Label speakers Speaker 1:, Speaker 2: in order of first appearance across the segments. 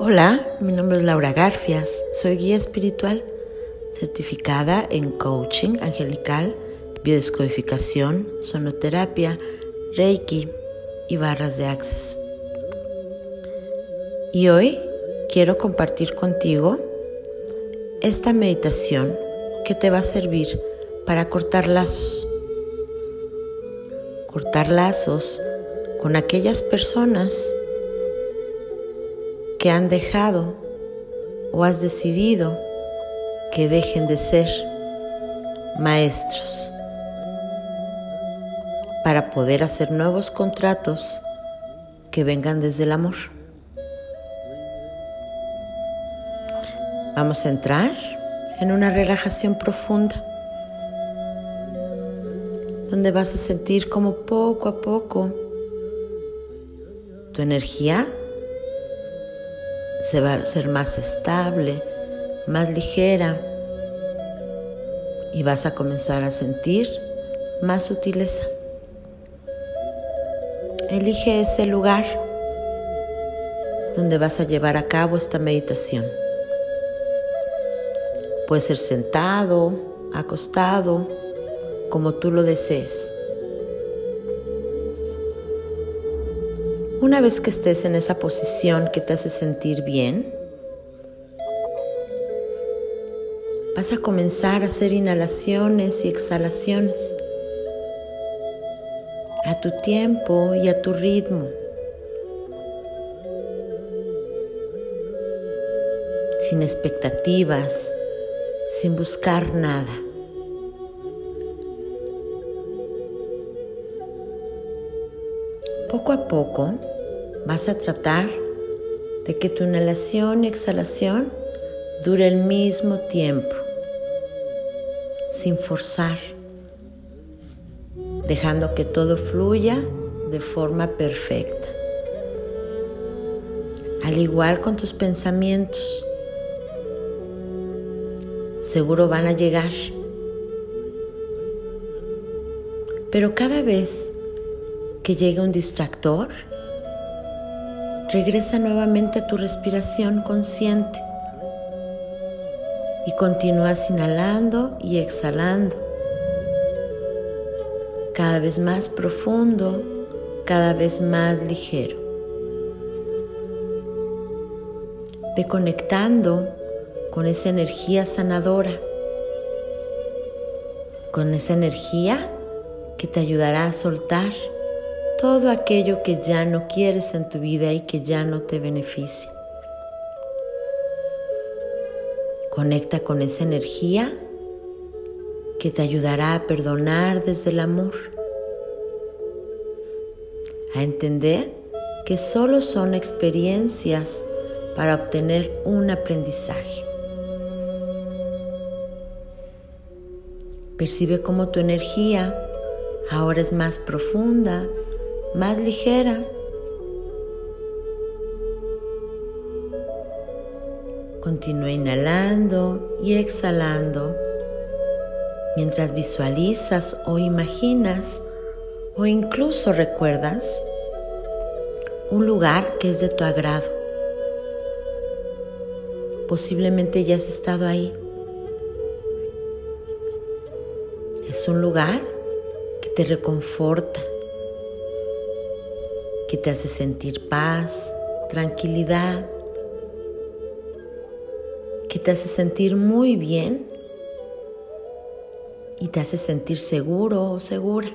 Speaker 1: Hola, mi nombre es Laura Garfias, soy guía espiritual certificada en coaching angelical, biodescodificación, sonoterapia, reiki y barras de access. Y hoy quiero compartir contigo esta meditación que te va a servir para cortar lazos. Cortar lazos con aquellas personas que han dejado o has decidido que dejen de ser maestros para poder hacer nuevos contratos que vengan desde el amor. Vamos a entrar en una relajación profunda donde vas a sentir como poco a poco tu energía se va a ser más estable, más ligera y vas a comenzar a sentir más sutileza. Elige ese lugar donde vas a llevar a cabo esta meditación. Puede ser sentado, acostado, como tú lo desees. Una vez que estés en esa posición que te hace sentir bien, vas a comenzar a hacer inhalaciones y exhalaciones a tu tiempo y a tu ritmo. Sin expectativas, sin buscar nada. Poco a poco vas a tratar de que tu inhalación y exhalación dure el mismo tiempo, sin forzar, dejando que todo fluya de forma perfecta. Al igual con tus pensamientos, seguro van a llegar, pero cada vez que llegue un distractor, regresa nuevamente a tu respiración consciente. Y continúas inhalando y exhalando, cada vez más profundo, cada vez más ligero. Ve conectando con esa energía sanadora, con esa energía que te ayudará a soltar todo aquello que ya no quieres en tu vida y que ya no te beneficia. Conecta con esa energía que te ayudará a perdonar desde el amor, a entender que solo son experiencias para obtener un aprendizaje. Percibe cómo tu energía ahora es más profunda, más ligera. Continúa inhalando y exhalando mientras visualizas o imaginas o incluso recuerdas un lugar que es de tu agrado. Posiblemente ya has estado ahí. Es un lugar que te reconforta, que te hace sentir paz, tranquilidad, que te hace sentir muy bien y te hace sentir seguro o segura.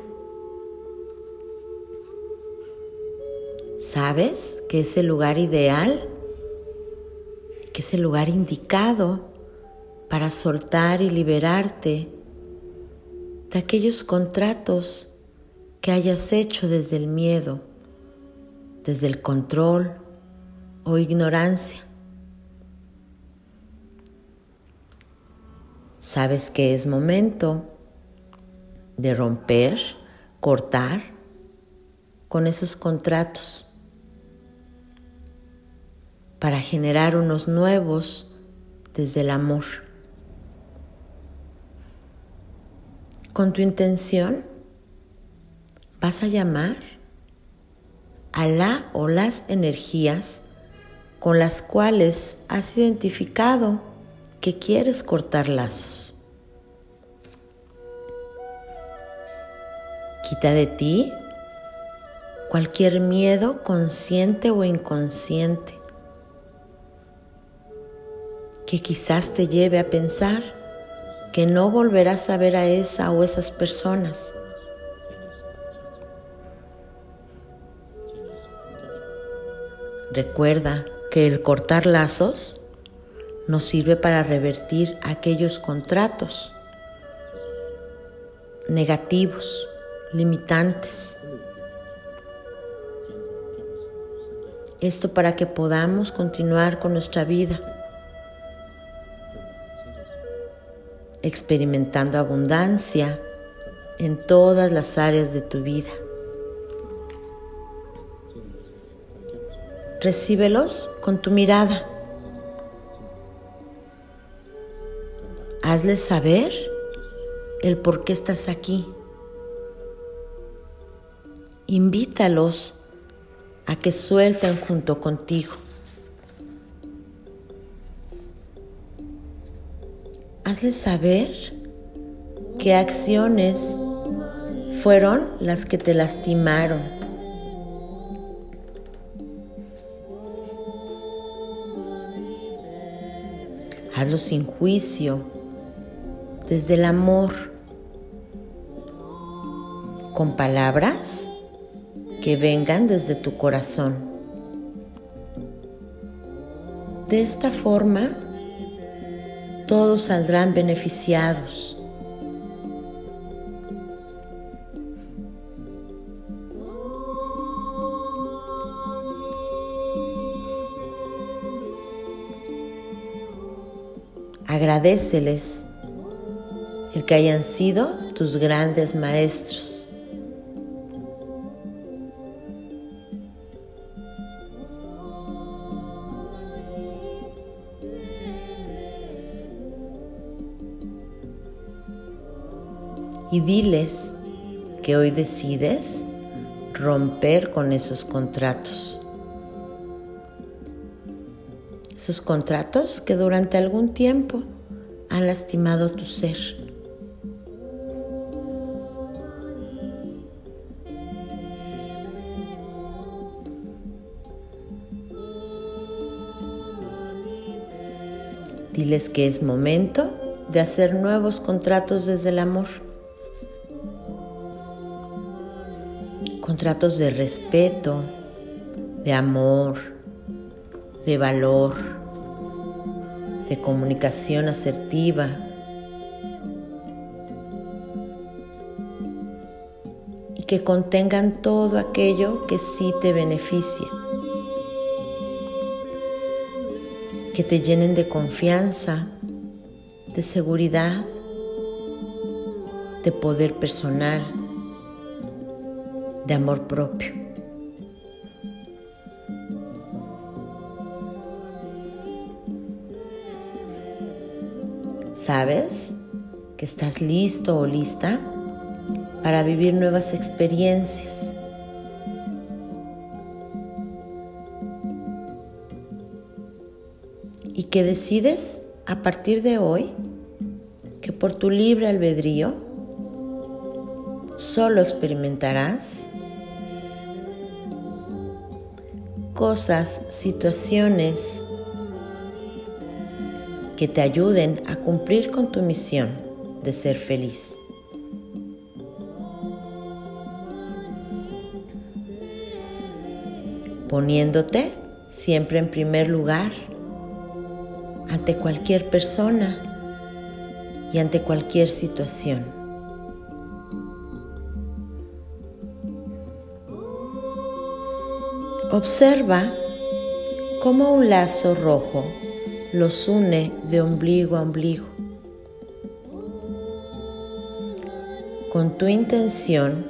Speaker 1: ¿Sabes que es el lugar ideal? Que es el lugar indicado para soltar y liberarte de aquellos contratos que hayas hecho desde el miedo desde el control o ignorancia. Sabes que es momento de romper, cortar con esos contratos para generar unos nuevos desde el amor. Con tu intención vas a llamar a la o las energías con las cuales has identificado que quieres cortar lazos. Quita de ti cualquier miedo consciente o inconsciente que quizás te lleve a pensar que no volverás a ver a esa o esas personas. Recuerda que el cortar lazos nos sirve para revertir aquellos contratos negativos, limitantes. Esto para que podamos continuar con nuestra vida, experimentando abundancia en todas las áreas de tu vida. Recíbelos con tu mirada. Hazles saber el por qué estás aquí. Invítalos a que suelten junto contigo. Hazles saber qué acciones fueron las que te lastimaron Hazlo sin juicio, desde el amor, con palabras que vengan desde tu corazón. De esta forma, todos saldrán beneficiados. Agradeceles el que hayan sido tus grandes maestros. Y diles que hoy decides romper con esos contratos esos contratos que durante algún tiempo han lastimado tu ser. Diles que es momento de hacer nuevos contratos desde el amor. Contratos de respeto, de amor, de valor, de comunicación asertiva. Y que contengan todo aquello que sí te beneficia. Que te llenen de confianza, de seguridad, de poder personal, de amor propio. Sabes que estás listo o lista para vivir nuevas experiencias. Y que decides a partir de hoy que por tu libre albedrío solo experimentarás cosas, situaciones, que te ayuden a cumplir con tu misión de ser feliz. Poniéndote siempre en primer lugar ante cualquier persona y ante cualquier situación. Observa cómo un lazo rojo los une de ombligo a ombligo. Con tu intención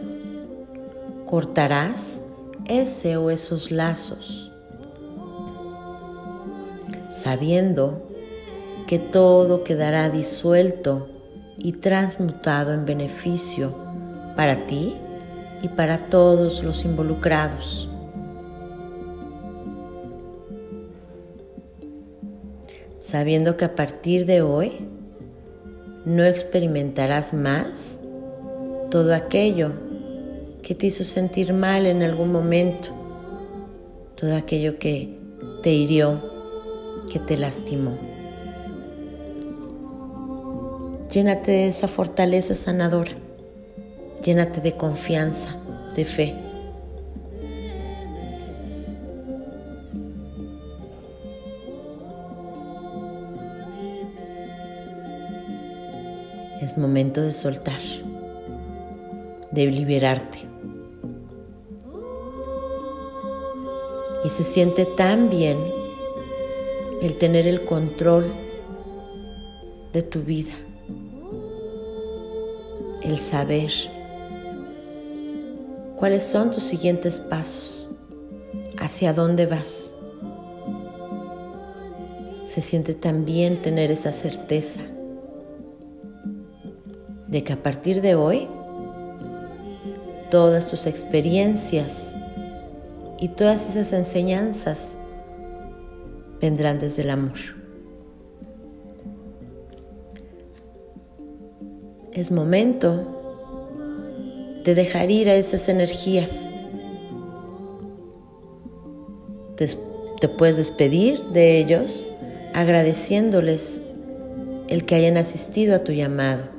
Speaker 1: cortarás ese o esos lazos, sabiendo que todo quedará disuelto y transmutado en beneficio para ti y para todos los involucrados. Sabiendo que a partir de hoy no experimentarás más todo aquello que te hizo sentir mal en algún momento, todo aquello que te hirió, que te lastimó. Llénate de esa fortaleza sanadora, llénate de confianza, de fe. Es momento de soltar, de liberarte. Y se siente tan bien el tener el control de tu vida, el saber cuáles son tus siguientes pasos, hacia dónde vas. Se siente tan bien tener esa certeza de que a partir de hoy todas tus experiencias y todas esas enseñanzas vendrán desde el amor. Es momento de dejar ir a esas energías. Te, puedes despedir de ellos agradeciéndoles el que hayan asistido a tu llamado.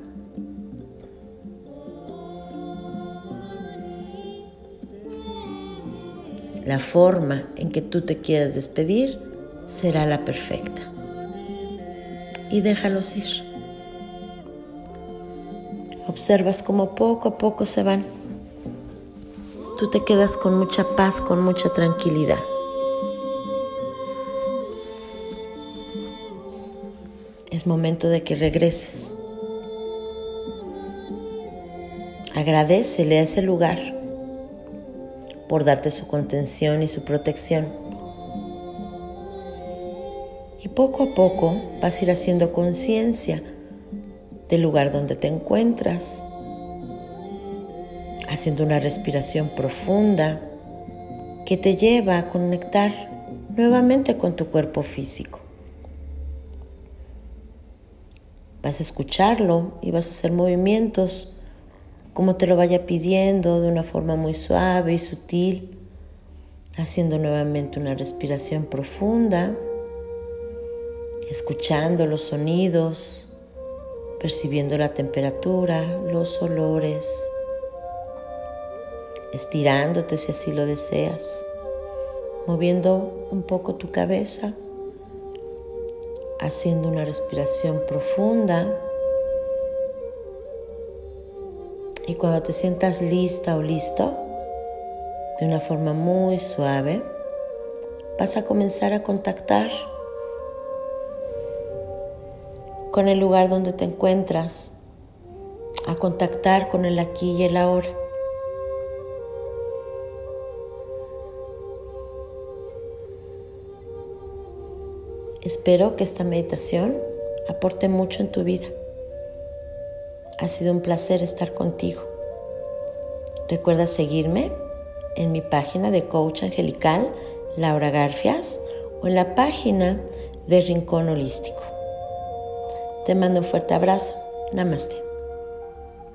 Speaker 1: La forma en que tú te quieras despedir será la perfecta. Y déjalos ir. Observas cómo poco a poco se van. Tú te quedas con mucha paz, con mucha tranquilidad. Es momento de que regreses. Agradecele a ese lugar por darte su contención y su protección. Y poco a poco vas a ir haciendo conciencia del lugar donde te encuentras, haciendo una respiración profunda que te lleva a conectar nuevamente con tu cuerpo físico. Vas a escucharlo y vas a hacer movimientos como te lo vaya pidiendo de una forma muy suave y sutil, haciendo nuevamente una respiración profunda, escuchando los sonidos, percibiendo la temperatura, los olores, estirándote si así lo deseas, moviendo un poco tu cabeza, haciendo una respiración profunda Y cuando te sientas lista o listo, de una forma muy suave, vas a comenzar a contactar con el lugar donde te encuentras, a contactar con el aquí y el ahora. Espero que esta meditación aporte mucho en tu vida. Ha sido un placer estar contigo. Recuerda seguirme en mi página de coach angelical Laura Garfias o en la página de Rincón Holístico. Te mando un fuerte abrazo. Namaste.